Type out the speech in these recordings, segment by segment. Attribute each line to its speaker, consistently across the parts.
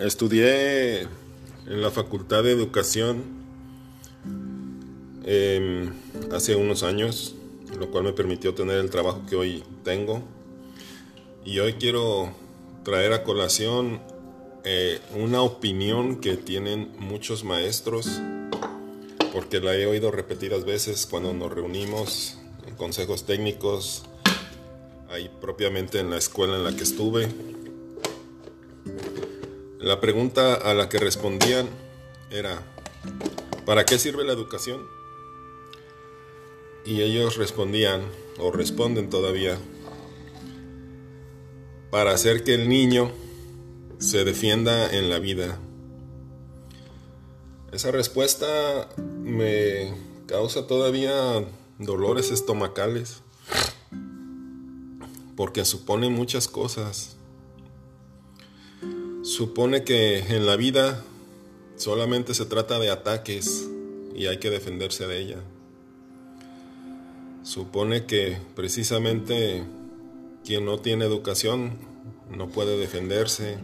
Speaker 1: estudié en la Facultad de Educación em, hace unos años, lo cual me permitió tener el trabajo que hoy tengo. Y hoy quiero traer a colación eh, una opinión que tienen muchos maestros, porque la he oído repetidas veces cuando nos reunimos en consejos técnicos, ahí propiamente en la escuela en la que estuve la pregunta a la que respondían era, ¿para qué sirve la educación? Y ellos respondían, o responden todavía, para hacer que el niño se defienda en la vida. Esa respuesta me causa todavía dolores estomacales, porque supone muchas cosas supone que en la vida solamente se trata de ataques y hay que defenderse de ella. Supone que precisamente quien no tiene educación no puede defenderse.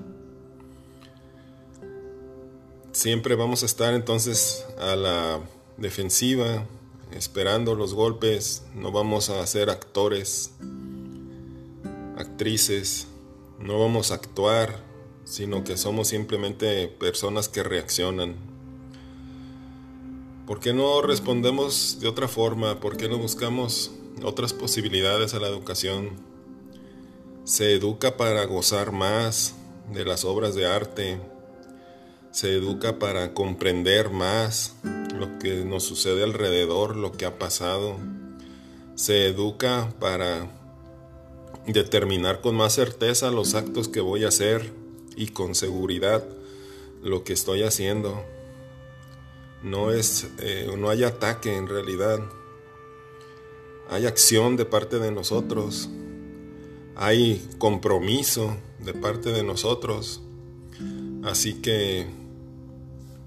Speaker 1: Siempre vamos a estar entonces a la defensiva, esperando los golpes, no vamos a ser actores, actrices, no vamos a actuar sino que somos simplemente personas que reaccionan. ¿Por qué no respondemos de otra forma? ¿Por qué no buscamos otras posibilidades a la educación? Se educa para gozar más de las obras de arte. Se educa para comprender más lo que nos sucede alrededor, lo que ha pasado. Se educa para determinar con más certeza los actos que voy a hacer y con seguridad lo que estoy haciendo. No es, eh, no hay ataque en realidad. Hay acción de parte de nosotros. Hay compromiso de parte de nosotros. Así que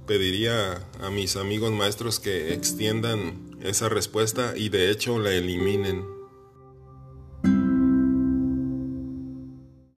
Speaker 1: pediría a mis amigos maestros que extiendan esa respuesta y de hecho la eliminen.